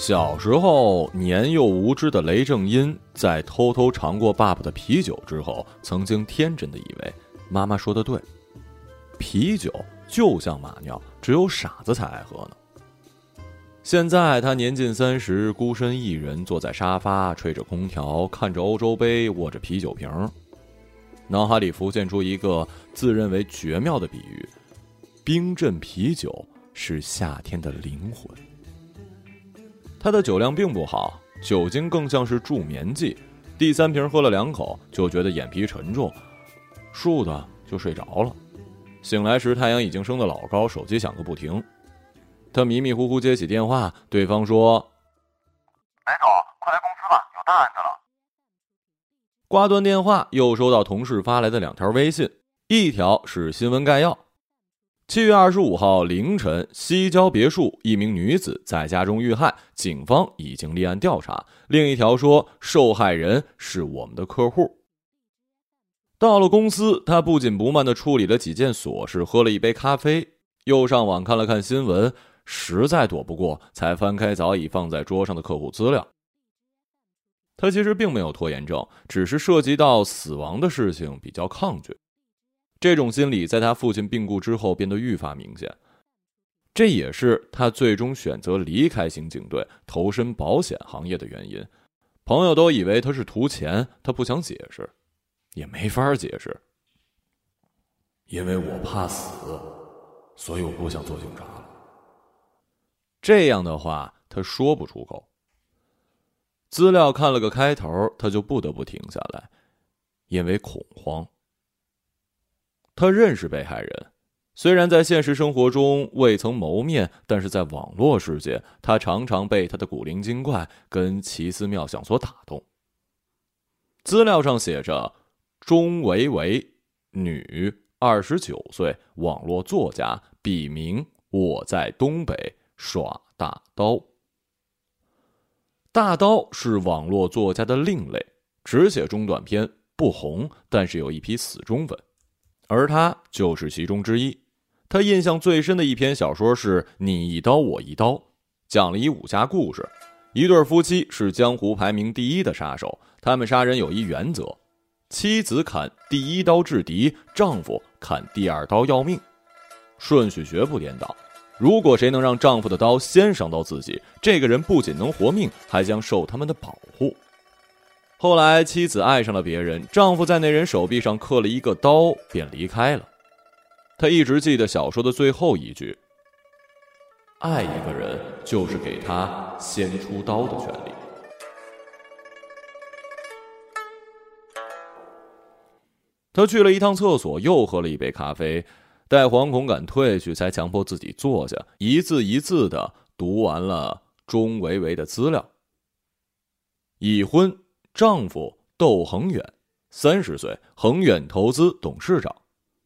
小时候年幼无知的雷正音，在偷偷尝过爸爸的啤酒之后，曾经天真的以为妈妈说的对，啤酒就像马尿，只有傻子才爱喝呢。现在他年近三十，孤身一人坐在沙发，吹着空调，看着欧洲杯，握着啤酒瓶，脑海里浮现出一个自认为绝妙的比喻：冰镇啤酒是夏天的灵魂。他的酒量并不好，酒精更像是助眠剂。第三瓶喝了两口，就觉得眼皮沉重，竖的就睡着了。醒来时，太阳已经升得老高，手机响个不停。他迷迷糊糊接起电话，对方说：“雷总，快来公司吧，有大案子了。”挂断电话，又收到同事发来的两条微信，一条是新闻概要。七月二十五号凌晨，西郊别墅一名女子在家中遇害，警方已经立案调查。另一条说，受害人是我们的客户。到了公司，他不紧不慢地处理了几件琐事，喝了一杯咖啡，又上网看了看新闻，实在躲不过，才翻开早已放在桌上的客户资料。他其实并没有拖延症，只是涉及到死亡的事情比较抗拒。这种心理在他父亲病故之后变得愈发明显，这也是他最终选择离开刑警队，投身保险行业的原因。朋友都以为他是图钱，他不想解释，也没法解释。因为我怕死，所以我不想做警察了。这样的话，他说不出口。资料看了个开头，他就不得不停下来，因为恐慌。他认识被害人，虽然在现实生活中未曾谋面，但是在网络世界，他常常被他的古灵精怪跟奇思妙想所打动。资料上写着：钟维维，女，二十九岁，网络作家，笔名我在东北耍大刀。大刀是网络作家的另类，只写中短篇，不红，但是有一批死忠粉。而他就是其中之一。他印象最深的一篇小说是《你一刀我一刀》，讲了一武侠故事。一对夫妻是江湖排名第一的杀手，他们杀人有一原则：妻子砍第一刀制敌，丈夫砍第二刀要命，顺序绝不颠倒。如果谁能让丈夫的刀先伤到自己，这个人不仅能活命，还将受他们的保护。后来，妻子爱上了别人，丈夫在那人手臂上刻了一个刀，便离开了。他一直记得小说的最后一句：“爱一个人，就是给他先出刀的权利。”他去了一趟厕所，又喝了一杯咖啡，待惶恐感褪去，才强迫自己坐下，一字一字的读完了钟维维的资料。已婚。丈夫窦恒远，三十岁，恒远投资董事长；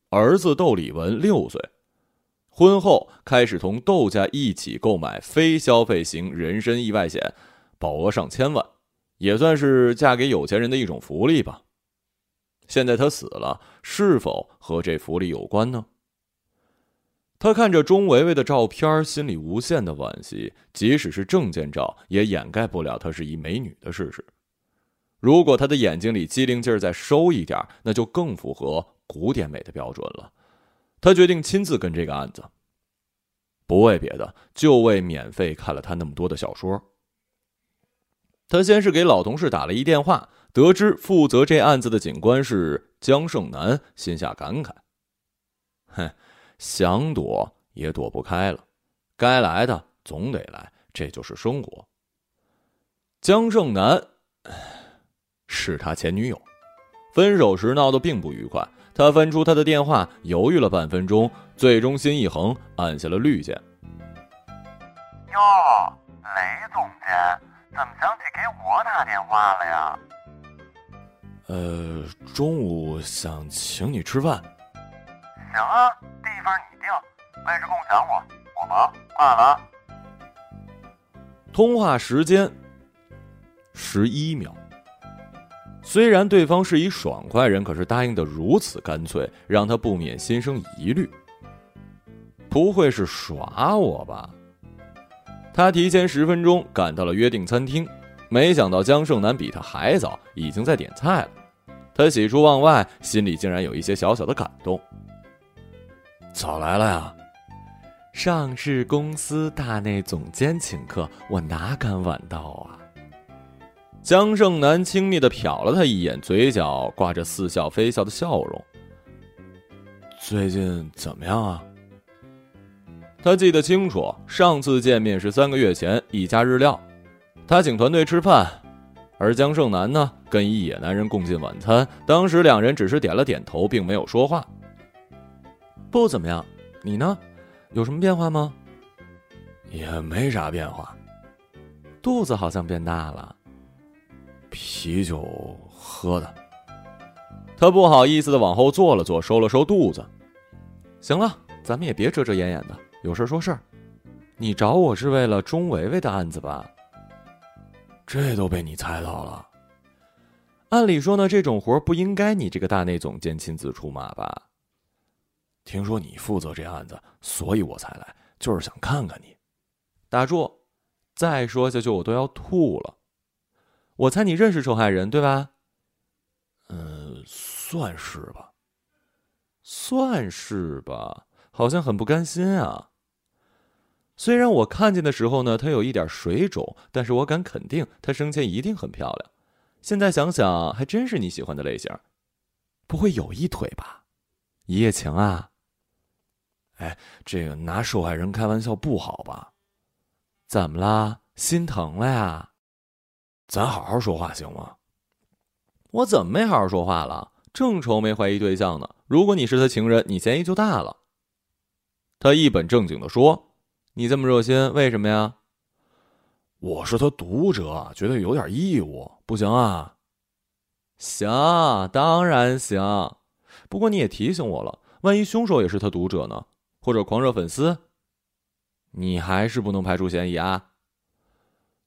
儿子窦李文六岁，婚后开始同窦家一起购买非消费型人身意外险，保额上千万，也算是嫁给有钱人的一种福利吧。现在他死了，是否和这福利有关呢？他看着钟维维的照片，心里无限的惋惜。即使是证件照，也掩盖不了她是一美女的事实。如果他的眼睛里机灵劲儿再收一点，那就更符合古典美的标准了。他决定亲自跟这个案子，不为别的，就为免费看了他那么多的小说。他先是给老同事打了一电话，得知负责这案子的警官是江胜男，心下感慨：“哼，想躲也躲不开了，该来的总得来，这就是生活。”江胜男。是他前女友，分手时闹得并不愉快。他翻出他的电话，犹豫了半分钟，最终心一横，按下了绿键。哟，雷总监，怎么想起给我打电话了呀？呃，中午想请你吃饭。行啊，地方你定，位置共享我。我忙，挂了。通话时间十一秒。虽然对方是一爽快人，可是答应的如此干脆，让他不免心生疑虑。不会是耍我吧？他提前十分钟赶到了约定餐厅，没想到江胜男比他还早，已经在点菜了。他喜出望外，心里竟然有一些小小的感动。早来了呀！上市公司大内总监请客，我哪敢晚到啊？江胜男轻蔑的瞟了他一眼，嘴角挂着似笑非笑的笑容。最近怎么样啊？他记得清楚，上次见面是三个月前，一家日料，他请团队吃饭，而江胜男呢，跟一野男人共进晚餐。当时两人只是点了点头，并没有说话。不怎么样，你呢？有什么变化吗？也没啥变化，肚子好像变大了。啤酒喝的。他不好意思的往后坐了坐，收了收肚子。行了，咱们也别遮遮掩掩的。有事说事儿，你找我是为了钟维维的案子吧？这都被你猜到了。按理说呢，这种活不应该你这个大内总监亲自出马吧？听说你负责这案子，所以我才来，就是想看看你。打住！再说下去我都要吐了。我猜你认识受害人对吧？嗯，算是吧。算是吧。好像很不甘心啊。虽然我看见的时候呢，她有一点水肿，但是我敢肯定，她生前一定很漂亮。现在想想，还真是你喜欢的类型。不会有一腿吧？一夜情啊？哎，这个拿受害人开玩笑不好吧？怎么啦？心疼了呀？咱好好说话行吗？我怎么没好好说话了？正愁没怀疑对象呢。如果你是他情人，你嫌疑就大了。他一本正经的说：“你这么热心，为什么呀？”我是他读者，觉得有点义务，不行啊？行，当然行。不过你也提醒我了，万一凶手也是他读者呢，或者狂热粉丝，你还是不能排除嫌疑啊。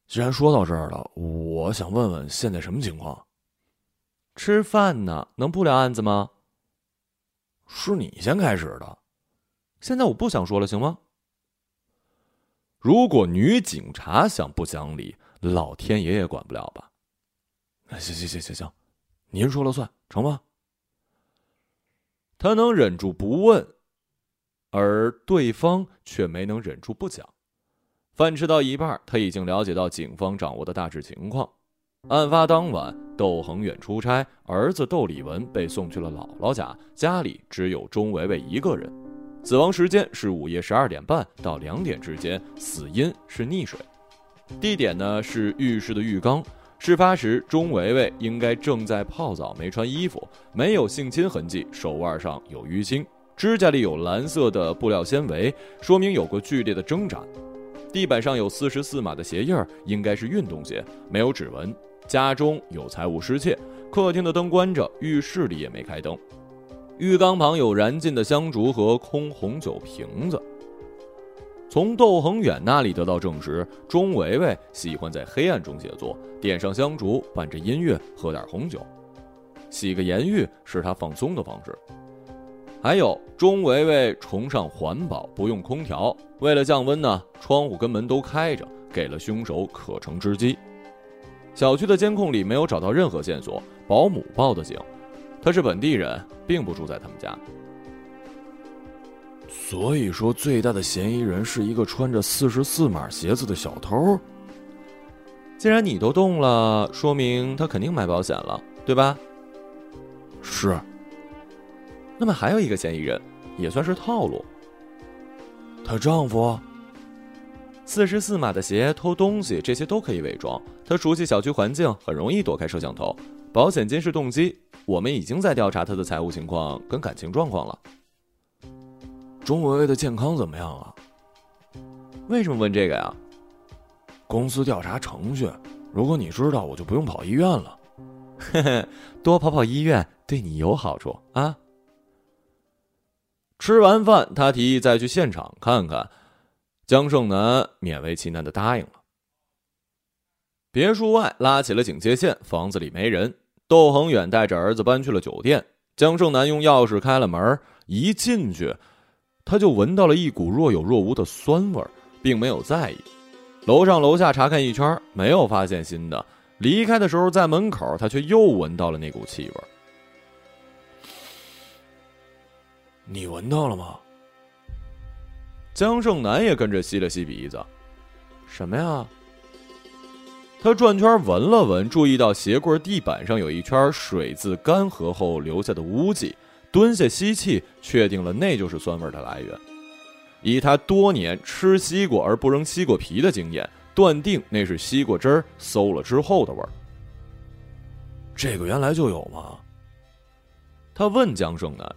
既然说到这儿了，我想问问现在什么情况？吃饭呢，能不聊案子吗？是你先开始的。现在我不想说了，行吗？如果女警察想不讲理，老天爷也管不了吧？行行行行行，您说了算，成吗？他能忍住不问，而对方却没能忍住不讲。饭吃到一半，他已经了解到警方掌握的大致情况。案发当晚，窦恒远出差，儿子窦礼文被送去了姥姥家，家里只有钟维维一个人。死亡时间是午夜十二点半到两点之间，死因是溺水，地点呢是浴室的浴缸。事发时，钟维维应该正在泡澡，没穿衣服，没有性侵痕迹，手腕上有淤青，指甲里有蓝色的布料纤维，说明有过剧烈的挣扎。地板上有四十四码的鞋印儿，应该是运动鞋，没有指纹。家中有财物失窃，客厅的灯关着，浴室里也没开灯。浴缸旁有燃尽的香烛和空红酒瓶子。从窦恒远那里得到证实，钟维维喜欢在黑暗中写作，点上香烛，伴着音乐，喝点红酒，洗个盐浴是他放松的方式。还有，钟维维崇尚环保，不用空调，为了降温呢，窗户跟门都开着，给了凶手可乘之机。小区的监控里没有找到任何线索，保姆报的警。他是本地人，并不住在他们家，所以说最大的嫌疑人是一个穿着四十四码鞋子的小偷。既然你都动了，说明他肯定买保险了，对吧？是。那么还有一个嫌疑人，也算是套路。她丈夫，四十四码的鞋、偷东西，这些都可以伪装。她熟悉小区环境，很容易躲开摄像头。保险金是动机。我们已经在调查她的财务情况跟感情状况了。钟维维的健康怎么样啊？为什么问这个呀？公司调查程序，如果你知道，我就不用跑医院了。嘿嘿，多跑跑医院对你有好处啊。吃完饭，他提议再去现场看看。江胜男勉为其难的答应了。别墅外拉起了警戒线，房子里没人。窦恒远带着儿子搬去了酒店。江胜男用钥匙开了门，一进去，他就闻到了一股若有若无的酸味并没有在意。楼上楼下查看一圈，没有发现新的。离开的时候，在门口，他却又闻到了那股气味。你闻到了吗？江胜男也跟着吸了吸鼻子。什么呀？他转圈闻了闻，注意到鞋柜地板上有一圈水渍干涸后留下的污迹，蹲下吸气，确定了那就是酸味的来源。以他多年吃西瓜而不扔西瓜皮的经验。断定那是西瓜汁儿馊了之后的味儿。这个原来就有吗？他问江胜男。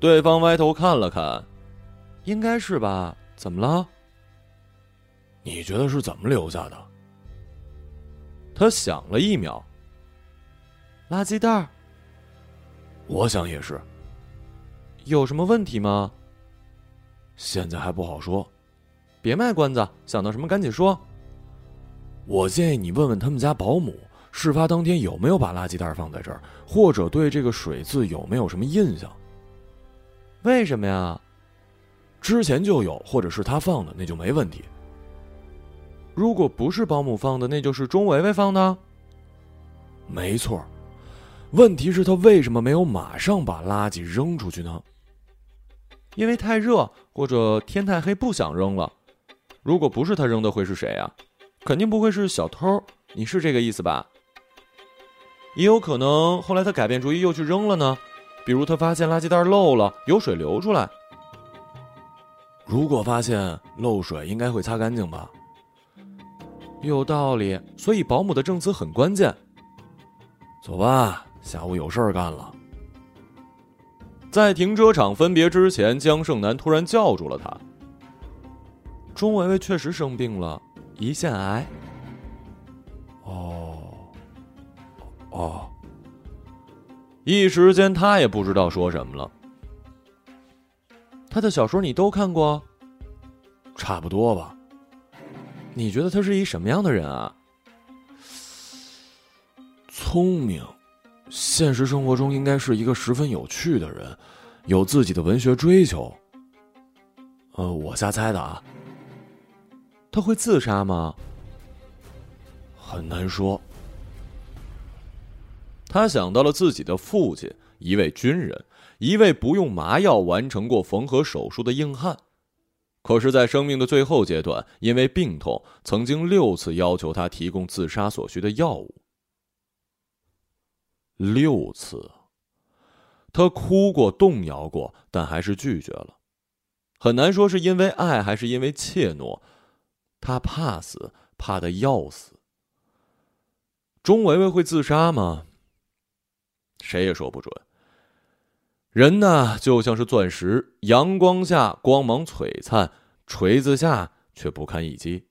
对方歪头看了看，应该是吧？怎么了？你觉得是怎么留下的？他想了一秒。垃圾袋。我想也是。有什么问题吗？现在还不好说。别卖关子，想到什么赶紧说。我建议你问问他们家保姆，事发当天有没有把垃圾袋放在这儿，或者对这个水渍有没有什么印象？为什么呀？之前就有，或者是他放的，那就没问题。如果不是保姆放的，那就是钟维维放的。没错，问题是，他为什么没有马上把垃圾扔出去呢？因为太热，或者天太黑，不想扔了。如果不是他扔的，会是谁啊？肯定不会是小偷。你是这个意思吧？也有可能后来他改变主意又去扔了呢。比如他发现垃圾袋漏了，有水流出来。如果发现漏水，应该会擦干净吧？有道理。所以保姆的证词很关键。走吧，下午有事儿干了。在停车场分别之前，江胜男突然叫住了他。钟维维确实生病了，胰腺癌。哦，哦，一时间他也不知道说什么了。他的小说你都看过？差不多吧。你觉得他是一什么样的人啊？聪明，现实生活中应该是一个十分有趣的人，有自己的文学追求。呃，我瞎猜的啊。他会自杀吗？很难说。他想到了自己的父亲，一位军人，一位不用麻药完成过缝合手术的硬汉，可是，在生命的最后阶段，因为病痛，曾经六次要求他提供自杀所需的药物。六次，他哭过，动摇过，但还是拒绝了。很难说是因为爱，还是因为怯懦。他怕死，怕的要死。钟维维会自杀吗？谁也说不准。人呢，就像是钻石，阳光下光芒璀璨，锤子下却不堪一击。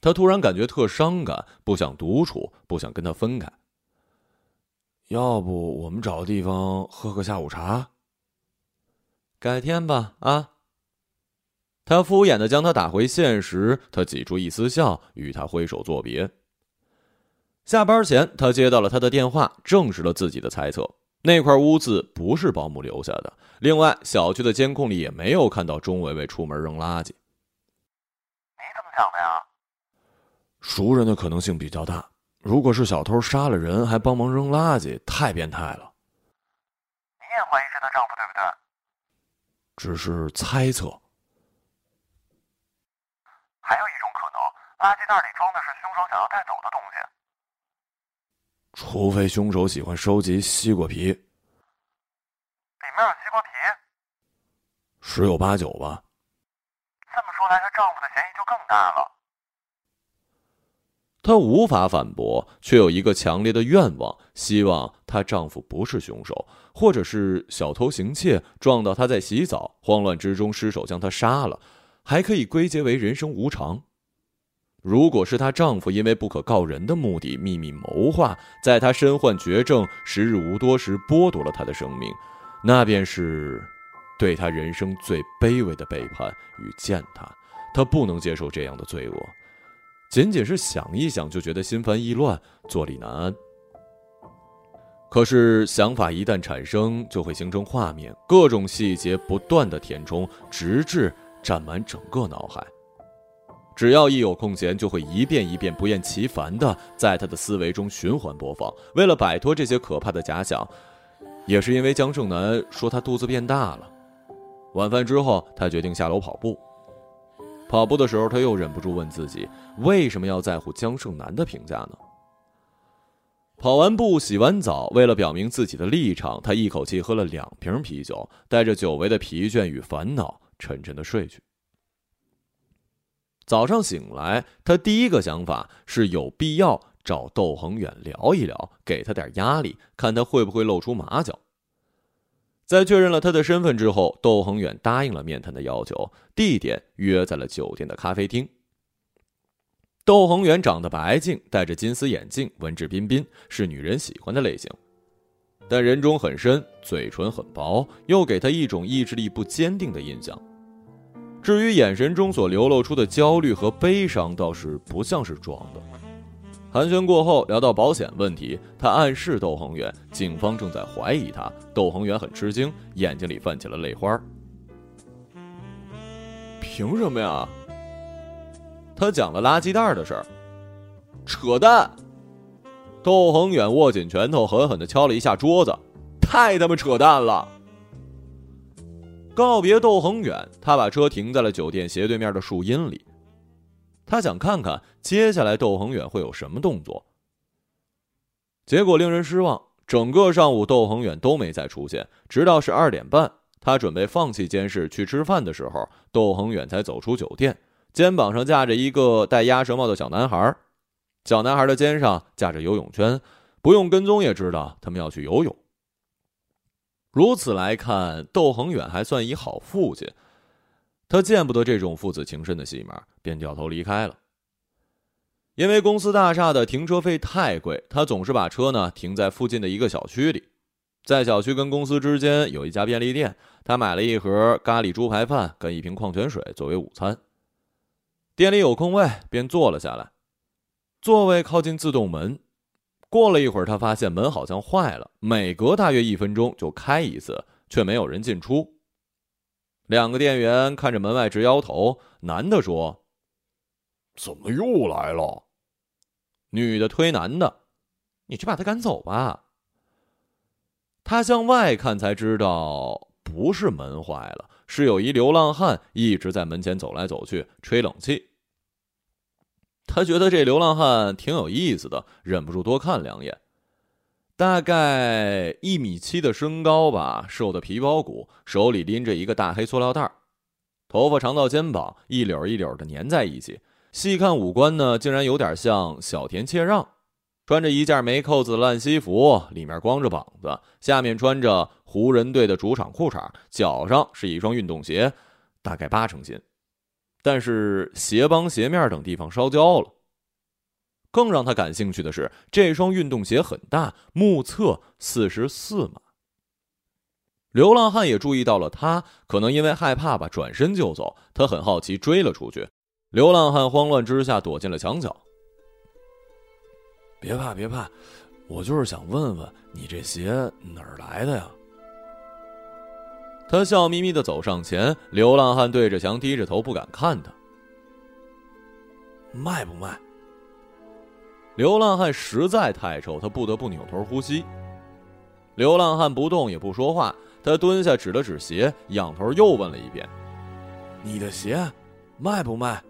他突然感觉特伤感，不想独处，不想跟他分开。要不我们找个地方喝个下午茶？改天吧，啊。他敷衍的将他打回现实，他挤出一丝笑，与他挥手作别。下班前，他接到了他的电话，证实了自己的猜测：那块污渍不是保姆留下的。另外，小区的监控里也没有看到钟伟伟出门扔垃圾。你怎么想的呀？熟人的可能性比较大。如果是小偷杀了人还帮忙扔垃圾，太变态了。你也怀疑是她丈夫，对不对？只是猜测。还有一种可能，垃圾袋里装的是凶手想要带走的东西。除非凶手喜欢收集西瓜皮。里面有西瓜皮？十有八九吧。这么说来，她丈夫的嫌疑就更大了。她无法反驳，却有一个强烈的愿望：希望她丈夫不是凶手，或者是小偷行窃，撞到她在洗澡，慌乱之中失手将她杀了。还可以归结为人生无常。如果是她丈夫因为不可告人的目的秘密谋划，在她身患绝症、时日无多时剥夺了她的生命，那便是对她人生最卑微的背叛与践踏。她不能接受这样的罪恶，仅仅是想一想就觉得心烦意乱、坐立难安。可是想法一旦产生，就会形成画面，各种细节不断的填充，直至。占满整个脑海。只要一有空闲，就会一遍一遍不厌其烦的在他的思维中循环播放。为了摆脱这些可怕的假想，也是因为江胜男说他肚子变大了。晚饭之后，他决定下楼跑步。跑步的时候，他又忍不住问自己：为什么要在乎江胜男的评价呢？跑完步，洗完澡，为了表明自己的立场，他一口气喝了两瓶啤酒，带着久违的疲倦与烦恼，沉沉的睡去。早上醒来，他第一个想法是有必要找窦恒远聊一聊，给他点压力，看他会不会露出马脚。在确认了他的身份之后，窦恒远答应了面谈的要求，地点约在了酒店的咖啡厅。窦恒远长得白净，戴着金丝眼镜，文质彬彬，是女人喜欢的类型。但人中很深，嘴唇很薄，又给他一种意志力不坚定的印象。至于眼神中所流露出的焦虑和悲伤，倒是不像是装的。寒暄过后，聊到保险问题，他暗示窦恒远，警方正在怀疑他。窦恒远很吃惊，眼睛里泛起了泪花。凭什么呀？他讲了垃圾袋的事儿，扯淡！窦恒远握紧拳头，狠狠的敲了一下桌子，太他妈扯淡了！告别窦恒远，他把车停在了酒店斜对面的树荫里，他想看看接下来窦恒远会有什么动作。结果令人失望，整个上午窦恒远都没再出现，直到十二点半，他准备放弃监视去吃饭的时候，窦恒远才走出酒店。肩膀上架着一个戴鸭舌帽的小男孩，小男孩的肩上架着游泳圈，不用跟踪也知道他们要去游泳。如此来看，窦恒远还算一好父亲，他见不得这种父子情深的戏码，便掉头离开了。因为公司大厦的停车费太贵，他总是把车呢停在附近的一个小区里，在小区跟公司之间有一家便利店，他买了一盒咖喱猪排饭跟一瓶矿泉水作为午餐。店里有空位，便坐了下来。座位靠近自动门。过了一会儿，他发现门好像坏了，每隔大约一分钟就开一次，却没有人进出。两个店员看着门外直摇头。男的说：“怎么又来了？”女的推男的：“你去把他赶走吧。”他向外看才知道，不是门坏了，是有一流浪汉一直在门前走来走去，吹冷气。他觉得这流浪汉挺有意思的，忍不住多看两眼。大概一米七的身高吧，瘦的皮包骨，手里拎着一个大黑塑料袋头发长到肩膀，一绺一绺的粘在一起。细看五官呢，竟然有点像小田切让。穿着一件没扣子的烂西服，里面光着膀子，下面穿着湖人队的主场裤衩，脚上是一双运动鞋，大概八成新。但是鞋帮、鞋面等地方烧焦了。更让他感兴趣的是，这双运动鞋很大，目测四十四码。流浪汉也注意到了他，可能因为害怕吧，转身就走。他很好奇，追了出去。流浪汉慌乱之下躲进了墙角。别怕，别怕，我就是想问问你这鞋哪儿来的呀？他笑眯眯的走上前，流浪汉对着墙低着头，不敢看他。卖不卖？流浪汉实在太臭，他不得不扭头呼吸。流浪汉不动也不说话，他蹲下指了指鞋，仰头又问了一遍：“你的鞋卖不卖？”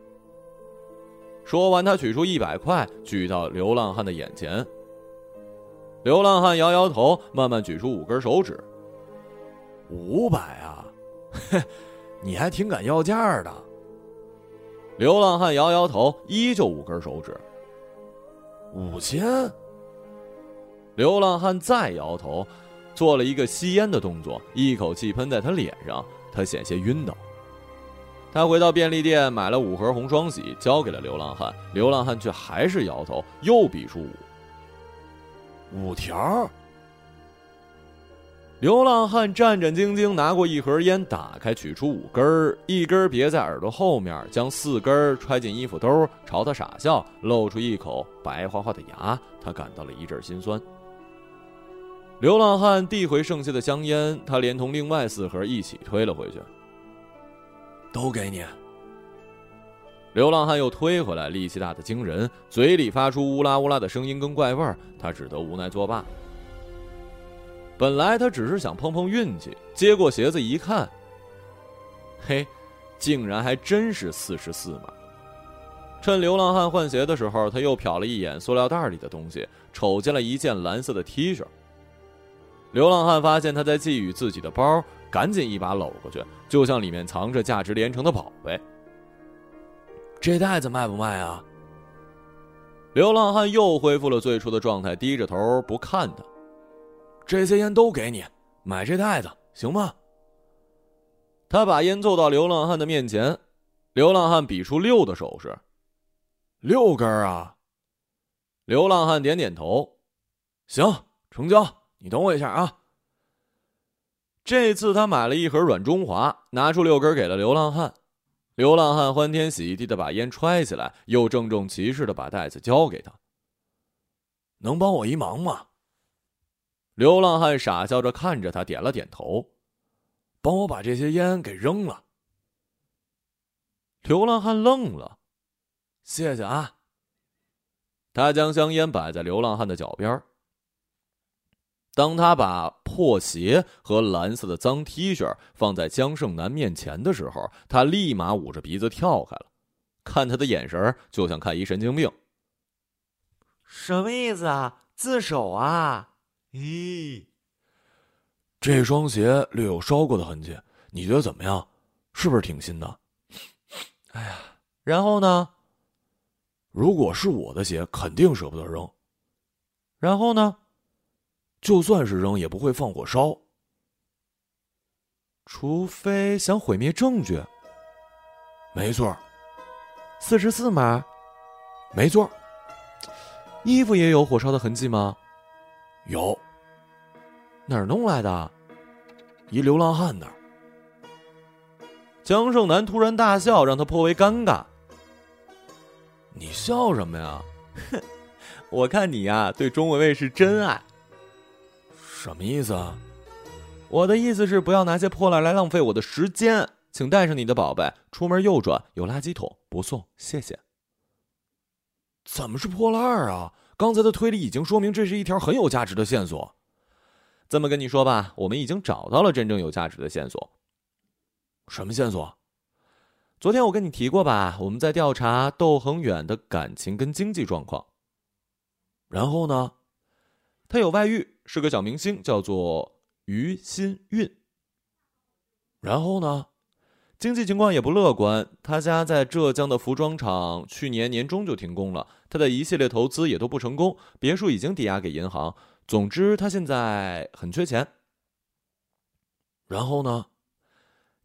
说完，他取出一百块，举到流浪汉的眼前。流浪汉摇摇头，慢慢举出五根手指。五百啊，嘿，你还挺敢要价的。流浪汉摇摇头，依旧五根手指。五千。流浪汉再摇头，做了一个吸烟的动作，一口气喷在他脸上，他险些晕倒。他回到便利店买了五盒红双喜，交给了流浪汉。流浪汉却还是摇头，又比出五。五条。流浪汉战战兢兢拿过一盒烟，打开，取出五根儿，一根别在耳朵后面，将四根揣进衣服兜，朝他傻笑，露出一口白花花的牙。他感到了一阵心酸。流浪汉递回剩下的香烟，他连同另外四盒一起推了回去。都给你。流浪汉又推回来，力气大的惊人，嘴里发出乌拉乌拉的声音跟怪味儿，他只得无奈作罢。本来他只是想碰碰运气，接过鞋子一看，嘿，竟然还真是四十四码。趁流浪汉换鞋的时候，他又瞟了一眼塑料袋里的东西，瞅见了一件蓝色的 T 恤。流浪汉发现他在觊觎自己的包，赶紧一把搂过去，就像里面藏着价值连城的宝贝。这袋子卖不卖啊？流浪汉又恢复了最初的状态，低着头不看他。这些烟都给你，买这袋子行吗？他把烟凑到流浪汉的面前，流浪汉比出六的手势。六根啊！流浪汉点点头，行，成交。你等我一下啊。这次他买了一盒软中华，拿出六根给了流浪汉。流浪汉欢天喜地的把烟揣起来，又郑重其事的把袋子交给他。能帮我一忙吗？流浪汉傻笑着看着他，点了点头。帮我把这些烟给扔了。流浪汉愣了。谢谢啊。他将香烟摆在流浪汉的脚边。当他把破鞋和蓝色的脏 T 恤放在江胜男面前的时候，他立马捂着鼻子跳开了，看他的眼神就像看一神经病。什么意思啊？自首啊？咦，这双鞋略有烧过的痕迹，你觉得怎么样？是不是挺新的？哎呀，然后呢？如果是我的鞋，肯定舍不得扔。然后呢？就算是扔，也不会放火烧。除非想毁灭证据。没错。四十四码。没错。衣服也有火烧的痕迹吗？有。哪儿弄来的？一流浪汉那儿。江胜男突然大笑，让他颇为尴尬。你笑什么呀？哼，我看你呀，对钟维维是真爱。什么意思啊？我的意思是，不要拿些破烂来浪费我的时间。请带上你的宝贝，出门右转有垃圾桶，不送，谢谢。怎么是破烂啊？刚才的推理已经说明这是一条很有价值的线索。这么跟你说吧，我们已经找到了真正有价值的线索。什么线索？昨天我跟你提过吧？我们在调查窦恒远的感情跟经济状况。然后呢？他有外遇。是个小明星，叫做于新运。然后呢，经济情况也不乐观。他家在浙江的服装厂去年年中就停工了，他的一系列投资也都不成功，别墅已经抵押给银行。总之，他现在很缺钱。然后呢，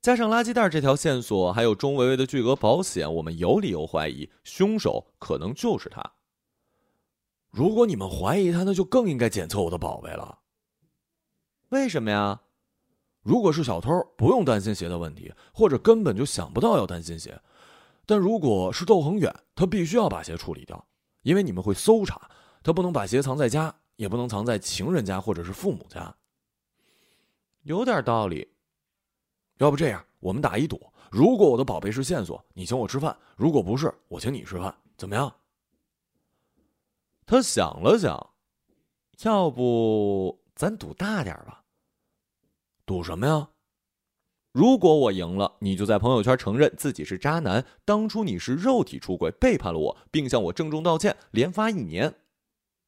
加上垃圾袋这条线索，还有钟维维的巨额保险，我们有理由怀疑凶手可能就是他。如果你们怀疑他，那就更应该检测我的宝贝了。为什么呀？如果是小偷，不用担心鞋的问题，或者根本就想不到要担心鞋。但如果是窦恒远，他必须要把鞋处理掉，因为你们会搜查，他不能把鞋藏在家，也不能藏在情人家或者是父母家。有点道理。要不这样，我们打一赌，如果我的宝贝是线索，你请我吃饭；如果不是，我请你吃饭，怎么样？他想了想，要不咱赌大点吧？赌什么呀？如果我赢了，你就在朋友圈承认自己是渣男，当初你是肉体出轨背叛了我，并向我郑重道歉，连发一年。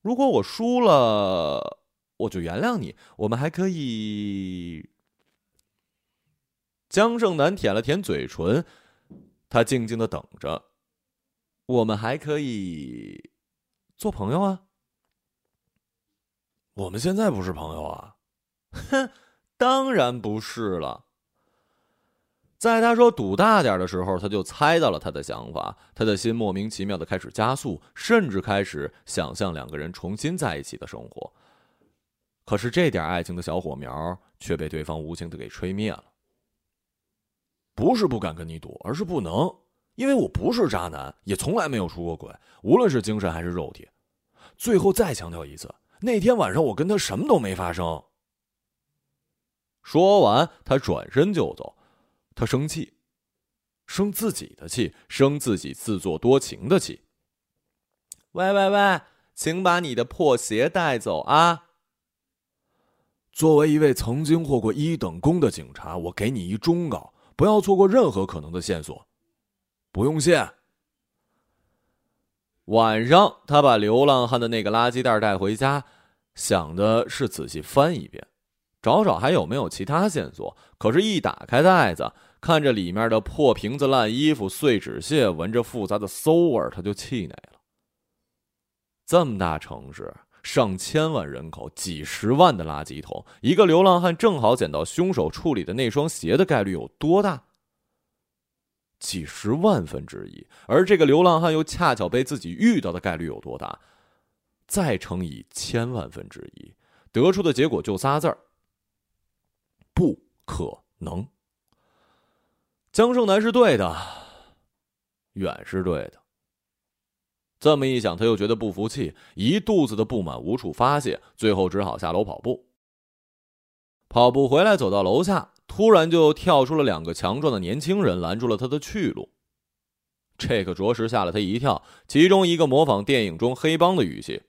如果我输了，我就原谅你，我们还可以。江胜男舔了舔嘴唇，他静静的等着，我们还可以。做朋友啊？我们现在不是朋友啊？哼，当然不是了。在他说赌大点的时候，他就猜到了他的想法，他的心莫名其妙的开始加速，甚至开始想象两个人重新在一起的生活。可是这点爱情的小火苗却被对方无情的给吹灭了。不是不敢跟你赌，而是不能。因为我不是渣男，也从来没有出过轨，无论是精神还是肉体。最后再强调一次，那天晚上我跟他什么都没发生。说完，他转身就走，他生气。生自己的气，生自己自作多情的气。喂喂喂，请把你的破鞋带走啊！作为一位曾经获过一等功的警察，我给你一忠告：不要错过任何可能的线索。不用谢。晚上，他把流浪汉的那个垃圾袋带回家，想的是仔细翻一遍，找找还有没有其他线索。可是，一打开袋子，看着里面的破瓶子、烂衣服、碎纸屑，闻着复杂的馊味他就气馁了。这么大城市，上千万人口，几十万的垃圾桶，一个流浪汉正好捡到凶手处理的那双鞋的概率有多大？几十万分之一，而这个流浪汉又恰巧被自己遇到的概率有多大？再乘以千万分之一，得出的结果就仨字儿：不可能。江胜男是对的，远是对的。这么一想，他又觉得不服气，一肚子的不满无处发泄，最后只好下楼跑步。跑步回来，走到楼下。突然就跳出了两个强壮的年轻人，拦住了他的去路。这个着实吓了他一跳。其中一个模仿电影中黑帮的语气：“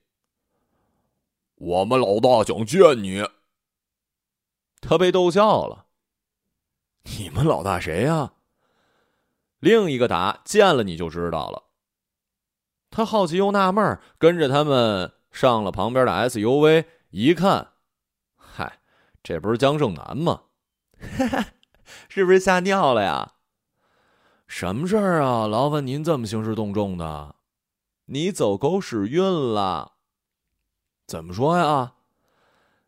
我们老大想见你。”他被逗笑了。“你们老大谁呀？”另一个答：“见了你就知道了。”他好奇又纳闷，跟着他们上了旁边的 SUV，一看，嗨，这不是江胜男吗？哈哈，是不是吓尿了呀？什么事儿啊？劳烦您这么兴师动众的，你走狗屎运了？怎么说呀？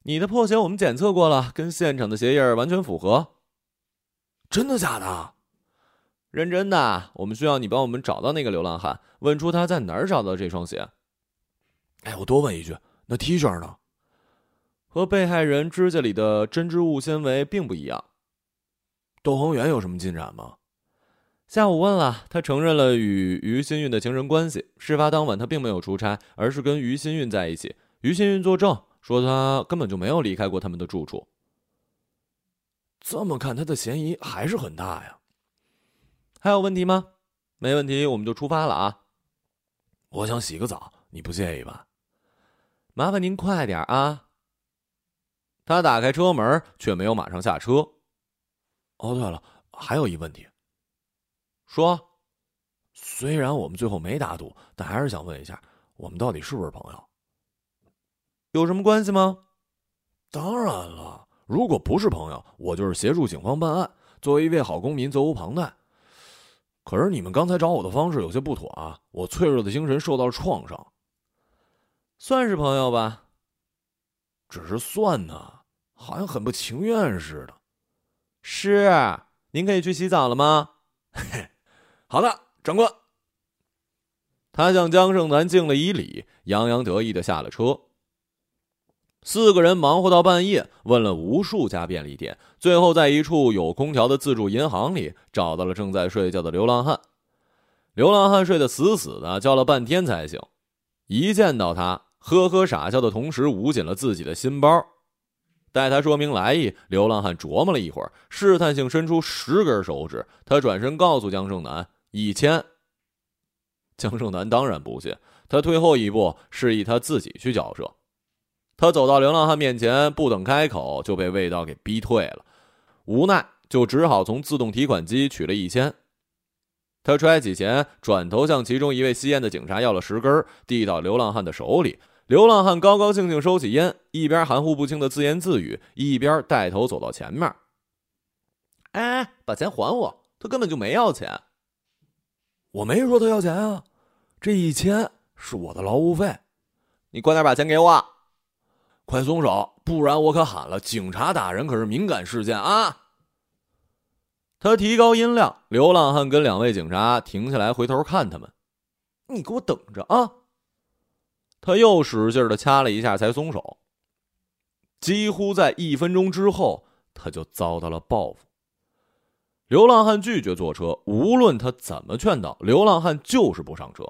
你的破鞋我们检测过了，跟现场的鞋印完全符合。真的假的？认真的。我们需要你帮我们找到那个流浪汉，问出他在哪儿找到这双鞋。哎，我多问一句，那 T 恤呢？和被害人指甲里的针织物纤维并不一样。窦恒远有什么进展吗？下午问了，他承认了与于新运的情人关系。事发当晚他并没有出差，而是跟于新运在一起。于新运作证说他根本就没有离开过他们的住处。这么看，他的嫌疑还是很大呀。还有问题吗？没问题，我们就出发了啊。我想洗个澡，你不介意吧？麻烦您快点啊。他打开车门，却没有马上下车。哦，对了，还有一问题。说，虽然我们最后没打赌，但还是想问一下，我们到底是不是朋友？有什么关系吗？当然了，如果不是朋友，我就是协助警方办案，作为一位好公民，责无旁贷。可是你们刚才找我的方式有些不妥啊！我脆弱的精神受到了创伤。算是朋友吧，只是算呢。好像很不情愿似的。是，您可以去洗澡了吗？好的，长官。他向江胜男敬了一礼，洋洋得意的下了车。四个人忙活到半夜，问了无数家便利店，最后在一处有空调的自助银行里找到了正在睡觉的流浪汉。流浪汉睡得死死的，叫了半天才醒。一见到他，呵呵傻笑的同时，捂紧了自己的心包。待他说明来意，流浪汉琢磨了一会儿，试探性伸出十根手指。他转身告诉江胜男：“一千。”江胜男当然不信，他退后一步，示意他自己去交涉。他走到流浪汉面前，不等开口，就被味道给逼退了。无奈，就只好从自动提款机取了一千。他揣起钱，转头向其中一位吸烟的警察要了十根，递到流浪汉的手里。流浪汉高高兴兴收起烟，一边含糊不清的自言自语，一边带头走到前面。哎，把钱还我！他根本就没要钱。我没说他要钱啊，这一千是我的劳务费。你快点把钱给我！快松手，不然我可喊了！警察打人可是敏感事件啊！他提高音量。流浪汉跟两位警察停下来，回头看他们。你给我等着啊！他又使劲的掐了一下，才松手。几乎在一分钟之后，他就遭到了报复。流浪汉拒绝坐车，无论他怎么劝导，流浪汉就是不上车。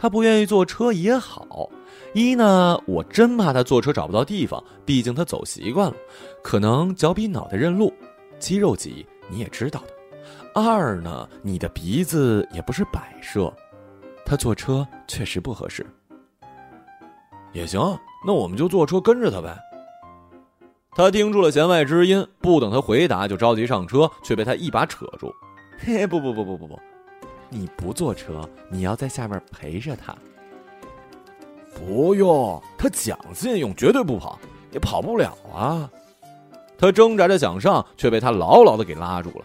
他不愿意坐车也好，一呢，我真怕他坐车找不到地方，毕竟他走习惯了，可能脚比脑袋认路，肌肉记忆你也知道的。二呢，你的鼻子也不是摆设，他坐车确实不合适。也行，那我们就坐车跟着他呗。他听出了弦外之音，不等他回答就着急上车，却被他一把扯住。嘿，不不不不不不，你不坐车，你要在下面陪着他。不用，他讲信用，绝对不跑，也跑不了啊。他挣扎着想上，却被他牢牢的给拉住了。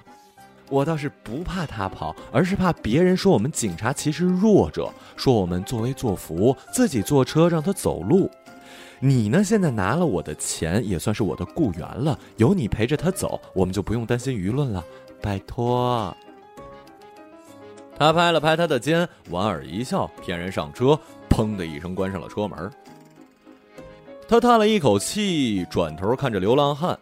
我倒是不怕他跑，而是怕别人说我们警察歧视弱者，说我们作威作福，自己坐车让他走路。你呢？现在拿了我的钱，也算是我的雇员了。有你陪着他走，我们就不用担心舆论了。拜托。他拍了拍他的肩，莞尔一笑，骗人上车。砰的一声，关上了车门。他叹了一口气，转头看着流浪汉。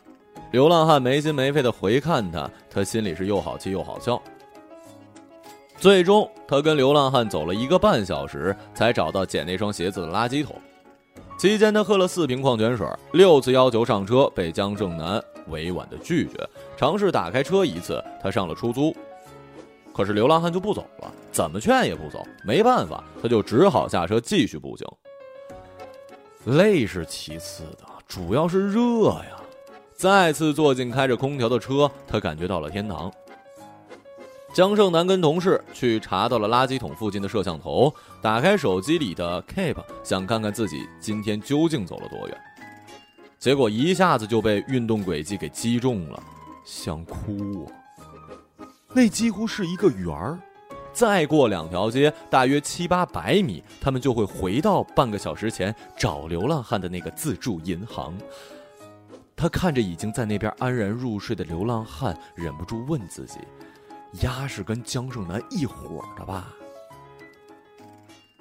流浪汉没心没肺的回看他，他心里是又好气又好笑。最终，他跟流浪汉走了一个半小时，才找到捡那双鞋子的垃圾桶。期间，他喝了四瓶矿泉水，六次要求上车，被江正南委婉的拒绝。尝试打开车一次，他上了出租。可是流浪汉就不走了，怎么劝也不走。没办法，他就只好下车继续步行。累是其次的，主要是热呀。再次坐进开着空调的车，他感觉到了天堂。江胜男跟同事去查到了垃圾桶附近的摄像头，打开手机里的 Keep，想看看自己今天究竟走了多远。结果一下子就被运动轨迹给击中了，想哭啊！那几乎是一个圆儿，再过两条街，大约七八百米，他们就会回到半个小时前找流浪汉的那个自助银行。他看着已经在那边安然入睡的流浪汉，忍不住问自己：“丫是跟江胜男一伙的吧？”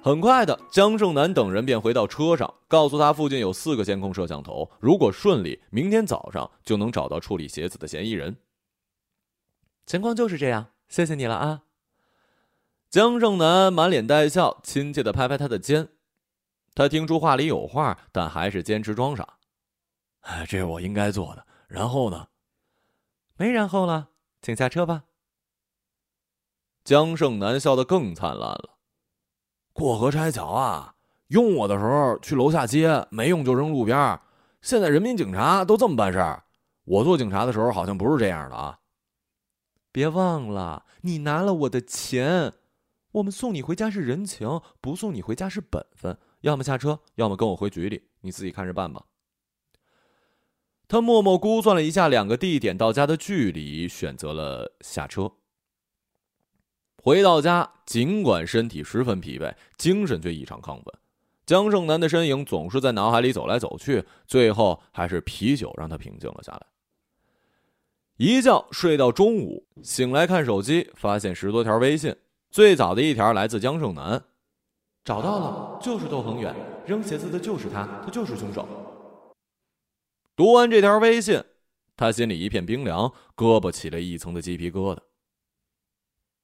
很快的，江胜男等人便回到车上，告诉他附近有四个监控摄像头，如果顺利，明天早上就能找到处理鞋子的嫌疑人。情况就是这样，谢谢你了啊！江胜男满脸带笑，亲切的拍拍他的肩。他听出话里有话，但还是坚持装傻。哎，这是我应该做的。然后呢？没然后了，请下车吧。江胜男笑得更灿烂了。过河拆桥啊！用我的时候去楼下接，没用就扔路边。现在人民警察都这么办事儿。我做警察的时候好像不是这样的啊。别忘了，你拿了我的钱，我们送你回家是人情，不送你回家是本分。要么下车，要么跟我回局里，你自己看着办吧。他默默估算了一下两个地点到家的距离，选择了下车。回到家，尽管身体十分疲惫，精神却异常亢奋。江胜男的身影总是在脑海里走来走去，最后还是啤酒让他平静了下来。一觉睡到中午，醒来看手机，发现十多条微信。最早的一条来自江胜男，找到了，就是窦恒远，扔鞋子的就是他，他就是凶手。读完这条微信，他心里一片冰凉，胳膊起了一层的鸡皮疙瘩。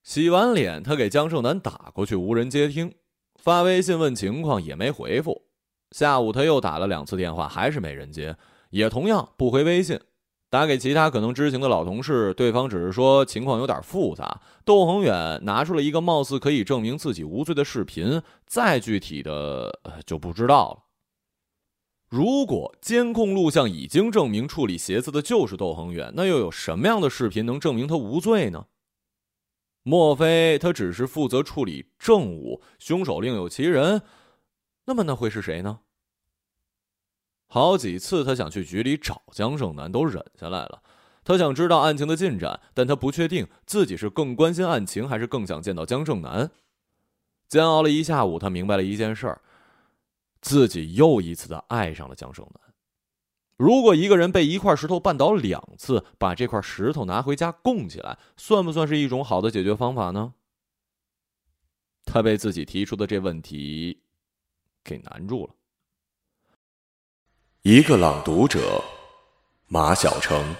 洗完脸，他给江胜男打过去，无人接听，发微信问情况也没回复。下午他又打了两次电话，还是没人接，也同样不回微信。打给其他可能知情的老同事，对方只是说情况有点复杂。窦恒远拿出了一个貌似可以证明自己无罪的视频，再具体的就不知道了。如果监控录像已经证明处理鞋子的就是窦恒远，那又有什么样的视频能证明他无罪呢？莫非他只是负责处理证物，凶手另有其人？那么那会是谁呢？好几次，他想去局里找江胜男，都忍下来了。他想知道案情的进展，但他不确定自己是更关心案情，还是更想见到江胜男。煎熬了一下午，他明白了一件事儿：自己又一次的爱上了江胜男。如果一个人被一块石头绊倒两次，把这块石头拿回家供起来，算不算是一种好的解决方法呢？他被自己提出的这问题给难住了。一个朗读者，马晓成。